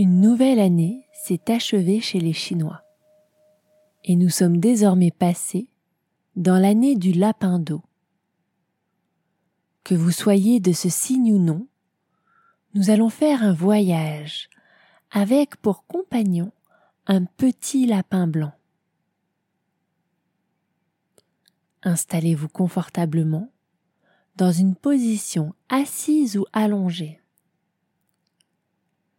Une nouvelle année s'est achevée chez les Chinois. Et nous sommes désormais passés dans l'année du lapin d'eau. Que vous soyez de ce signe ou non, nous allons faire un voyage avec pour compagnon un petit lapin blanc. Installez-vous confortablement dans une position assise ou allongée.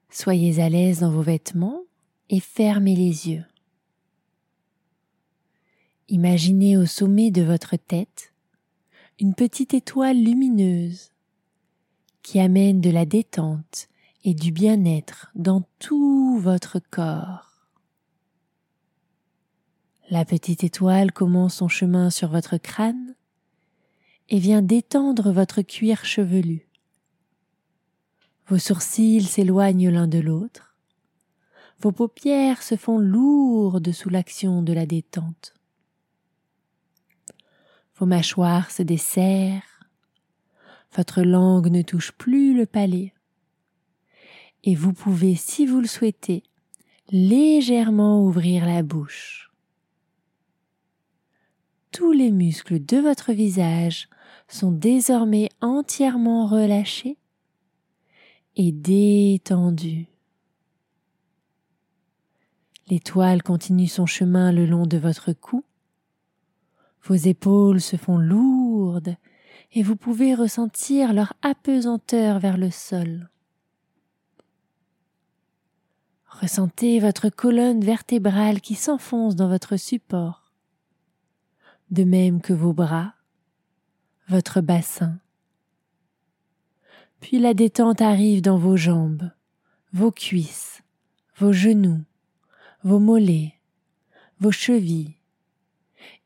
Soyez à l'aise dans vos vêtements et fermez les yeux. Imaginez au sommet de votre tête une petite étoile lumineuse qui amène de la détente et du bien-être dans tout votre corps. La petite étoile commence son chemin sur votre crâne et vient détendre votre cuir chevelu. Vos sourcils s'éloignent l'un de l'autre. Vos paupières se font lourdes sous l'action de la détente. Vos mâchoires se desserrent. Votre langue ne touche plus le palais. Et vous pouvez, si vous le souhaitez, légèrement ouvrir la bouche tous les muscles de votre visage sont désormais entièrement relâchés et détendus. L'étoile continue son chemin le long de votre cou. Vos épaules se font lourdes et vous pouvez ressentir leur apesanteur vers le sol. Ressentez votre colonne vertébrale qui s'enfonce dans votre support de même que vos bras, votre bassin. Puis la détente arrive dans vos jambes, vos cuisses, vos genoux, vos mollets, vos chevilles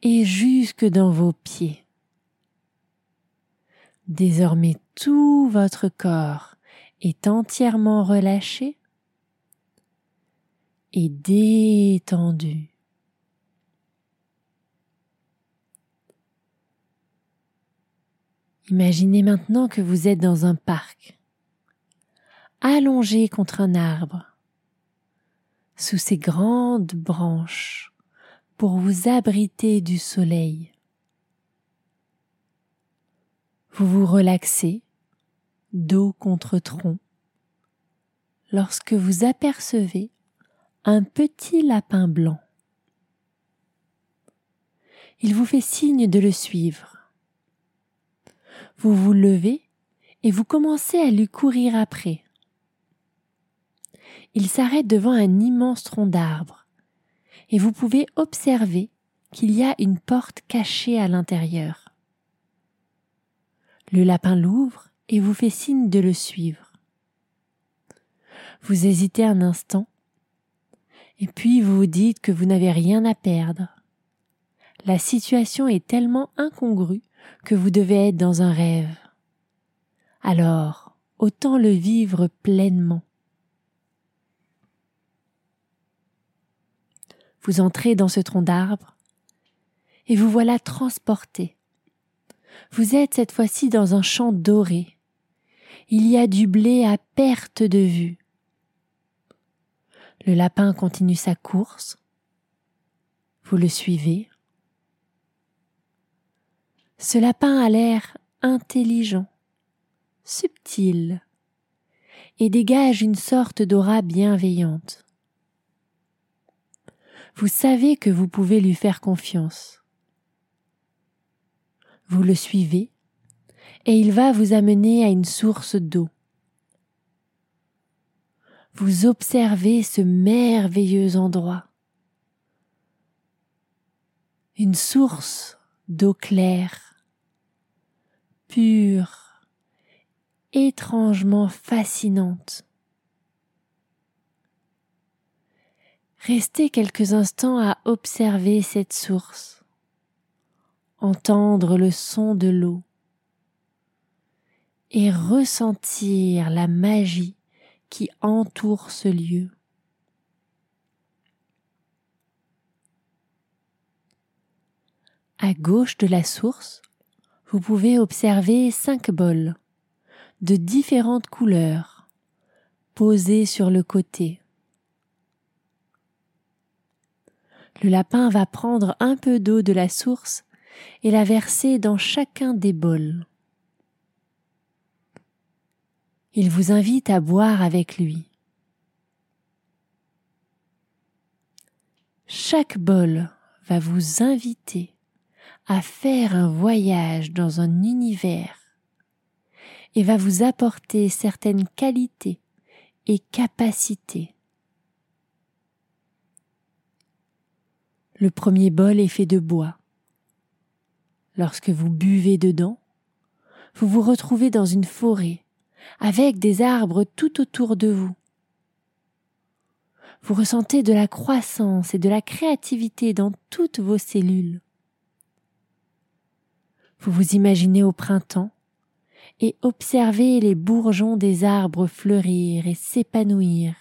et jusque dans vos pieds. Désormais tout votre corps est entièrement relâché et détendu. Imaginez maintenant que vous êtes dans un parc, allongé contre un arbre, sous ses grandes branches, pour vous abriter du soleil. Vous vous relaxez, dos contre tronc, lorsque vous apercevez un petit lapin blanc. Il vous fait signe de le suivre vous vous levez et vous commencez à lui courir après. Il s'arrête devant un immense tronc d'arbre et vous pouvez observer qu'il y a une porte cachée à l'intérieur. Le lapin l'ouvre et vous fait signe de le suivre. Vous hésitez un instant et puis vous vous dites que vous n'avez rien à perdre. La situation est tellement incongrue que vous devez être dans un rêve. Alors, autant le vivre pleinement. Vous entrez dans ce tronc d'arbre et vous voilà transporté. Vous êtes cette fois-ci dans un champ doré. Il y a du blé à perte de vue. Le lapin continue sa course. Vous le suivez. Ce lapin a l'air intelligent, subtil, et dégage une sorte d'aura bienveillante. Vous savez que vous pouvez lui faire confiance. Vous le suivez et il va vous amener à une source d'eau. Vous observez ce merveilleux endroit. Une source d'eau claire, pure, étrangement fascinante. Restez quelques instants à observer cette source, entendre le son de l'eau et ressentir la magie qui entoure ce lieu. À gauche de la source, vous pouvez observer cinq bols de différentes couleurs posés sur le côté. Le lapin va prendre un peu d'eau de la source et la verser dans chacun des bols. Il vous invite à boire avec lui. Chaque bol va vous inviter à faire un voyage dans un univers et va vous apporter certaines qualités et capacités. Le premier bol est fait de bois. Lorsque vous buvez dedans, vous vous retrouvez dans une forêt avec des arbres tout autour de vous. Vous ressentez de la croissance et de la créativité dans toutes vos cellules. Vous vous imaginez au printemps et observez les bourgeons des arbres fleurir et s'épanouir.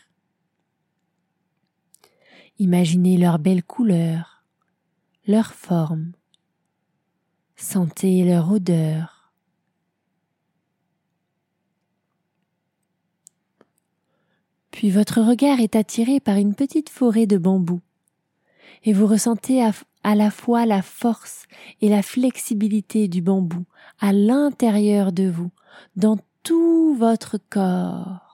Imaginez leurs belles couleurs, leurs formes. Sentez leur odeur. Puis votre regard est attiré par une petite forêt de bambous et vous ressentez à, la fois la force et la flexibilité du bambou à l'intérieur de vous, dans tout votre corps.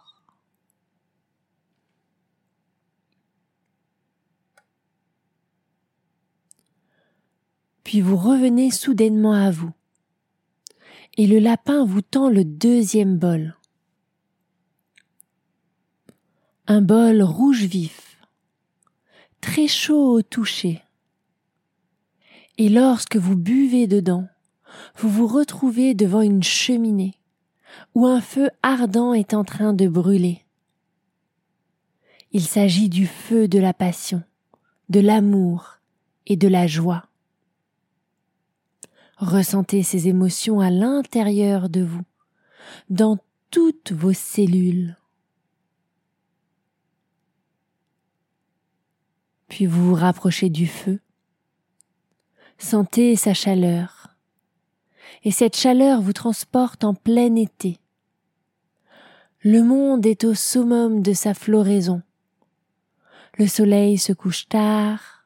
Puis vous revenez soudainement à vous. Et le lapin vous tend le deuxième bol. Un bol rouge vif, chaud au toucher. Et lorsque vous buvez dedans, vous vous retrouvez devant une cheminée où un feu ardent est en train de brûler. Il s'agit du feu de la passion, de l'amour et de la joie. Ressentez ces émotions à l'intérieur de vous, dans toutes vos cellules. Puis vous vous rapprochez du feu. Sentez sa chaleur. Et cette chaleur vous transporte en plein été. Le monde est au summum de sa floraison. Le soleil se couche tard.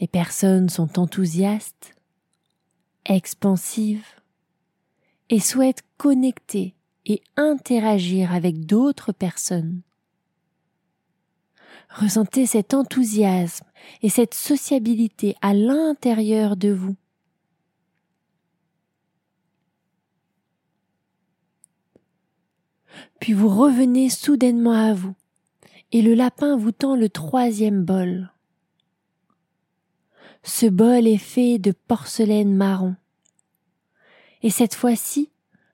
Les personnes sont enthousiastes expansive et souhaite connecter et interagir avec d'autres personnes. Ressentez cet enthousiasme et cette sociabilité à l'intérieur de vous. Puis vous revenez soudainement à vous, et le lapin vous tend le troisième bol. Ce bol est fait de porcelaine marron. Et cette fois-ci,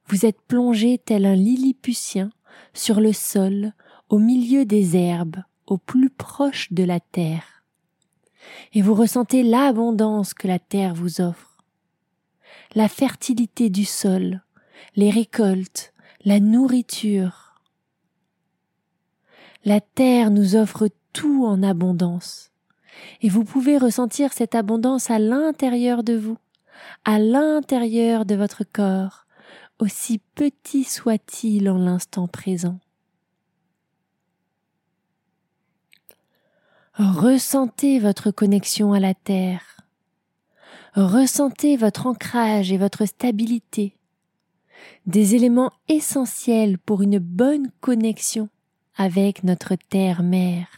vous êtes plongé tel un lilliputien sur le sol, au milieu des herbes, au plus proche de la terre. Et vous ressentez l'abondance que la terre vous offre, la fertilité du sol, les récoltes, la nourriture. La terre nous offre tout en abondance et vous pouvez ressentir cette abondance à l'intérieur de vous, à l'intérieur de votre corps, aussi petit soit-il en l'instant présent. Ressentez votre connexion à la Terre. Ressentez votre ancrage et votre stabilité. Des éléments essentiels pour une bonne connexion avec notre Terre-Mère.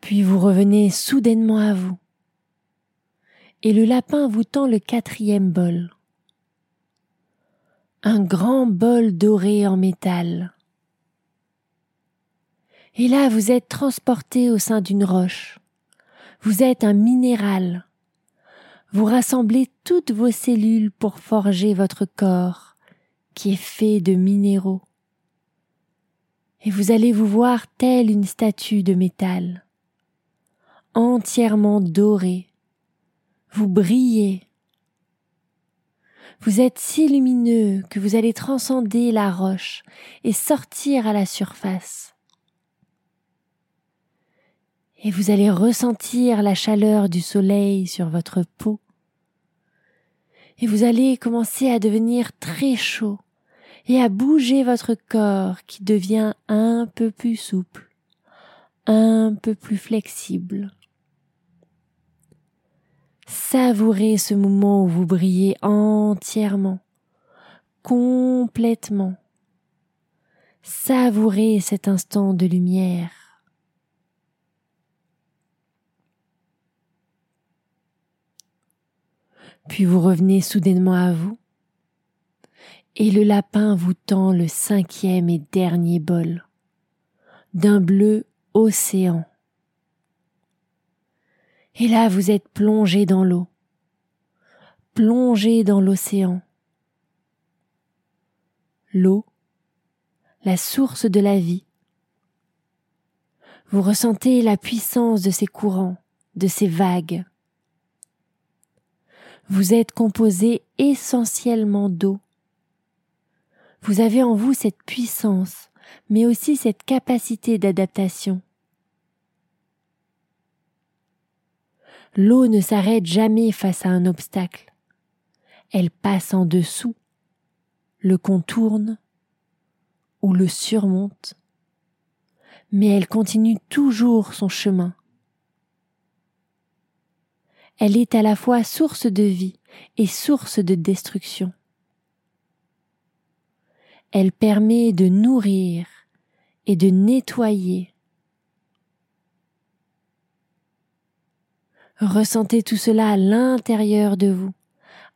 Puis vous revenez soudainement à vous. Et le lapin vous tend le quatrième bol. Un grand bol doré en métal. Et là, vous êtes transporté au sein d'une roche. Vous êtes un minéral. Vous rassemblez toutes vos cellules pour forger votre corps, qui est fait de minéraux. Et vous allez vous voir telle une statue de métal entièrement doré. Vous brillez. Vous êtes si lumineux que vous allez transcender la roche et sortir à la surface. Et vous allez ressentir la chaleur du soleil sur votre peau. Et vous allez commencer à devenir très chaud et à bouger votre corps qui devient un peu plus souple, un peu plus flexible. Savourez ce moment où vous brillez entièrement, complètement. Savourez cet instant de lumière. Puis vous revenez soudainement à vous, et le lapin vous tend le cinquième et dernier bol d'un bleu océan. Et là, vous êtes plongé dans l'eau, plongé dans l'océan. L'eau, la source de la vie. Vous ressentez la puissance de ces courants, de ces vagues. Vous êtes composé essentiellement d'eau. Vous avez en vous cette puissance, mais aussi cette capacité d'adaptation. L'eau ne s'arrête jamais face à un obstacle. Elle passe en dessous, le contourne ou le surmonte, mais elle continue toujours son chemin. Elle est à la fois source de vie et source de destruction. Elle permet de nourrir et de nettoyer Ressentez tout cela à l'intérieur de vous,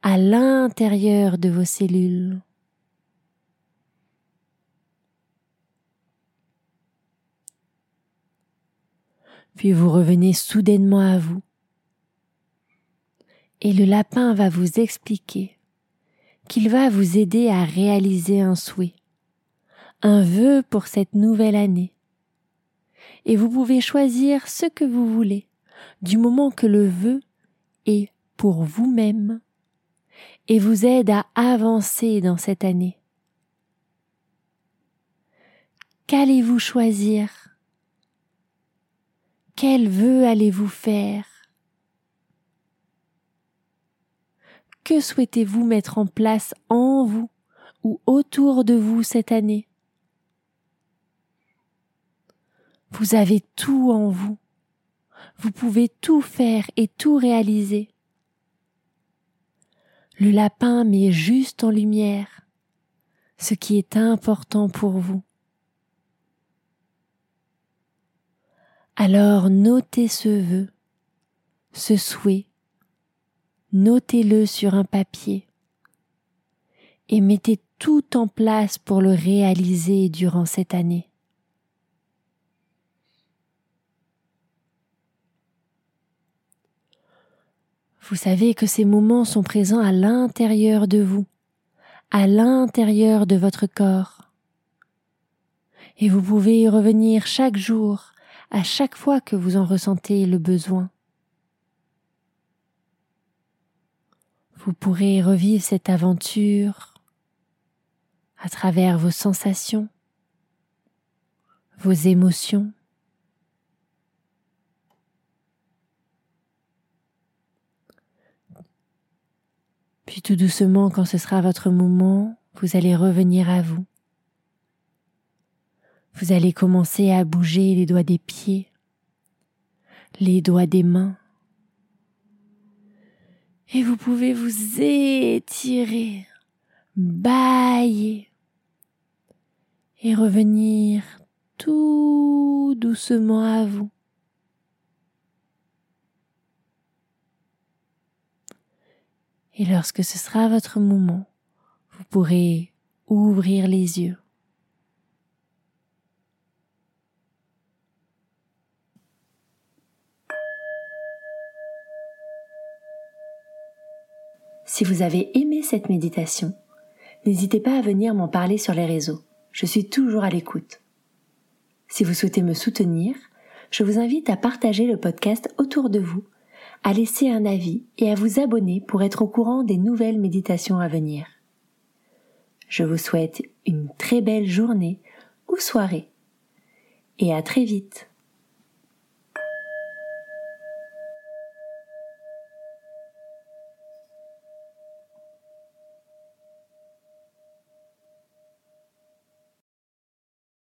à l'intérieur de vos cellules. Puis vous revenez soudainement à vous. Et le lapin va vous expliquer qu'il va vous aider à réaliser un souhait, un vœu pour cette nouvelle année. Et vous pouvez choisir ce que vous voulez du moment que le vœu est pour vous-même et vous aide à avancer dans cette année. Qu'allez-vous choisir? Quel vœu allez-vous faire? Que souhaitez-vous mettre en place en vous ou autour de vous cette année? Vous avez tout en vous vous pouvez tout faire et tout réaliser. Le lapin met juste en lumière ce qui est important pour vous. Alors notez ce vœu, ce souhait, notez-le sur un papier et mettez tout en place pour le réaliser durant cette année. Vous savez que ces moments sont présents à l'intérieur de vous, à l'intérieur de votre corps. Et vous pouvez y revenir chaque jour, à chaque fois que vous en ressentez le besoin. Vous pourrez revivre cette aventure à travers vos sensations, vos émotions, Tout doucement, quand ce sera votre moment, vous allez revenir à vous. Vous allez commencer à bouger les doigts des pieds, les doigts des mains. Et vous pouvez vous étirer, bailler et revenir tout doucement à vous. Et lorsque ce sera votre moment, vous pourrez ouvrir les yeux. Si vous avez aimé cette méditation, n'hésitez pas à venir m'en parler sur les réseaux. Je suis toujours à l'écoute. Si vous souhaitez me soutenir, je vous invite à partager le podcast autour de vous, à laisser un avis et à vous abonner pour être au courant des nouvelles méditations à venir. Je vous souhaite une très belle journée ou soirée et à très vite.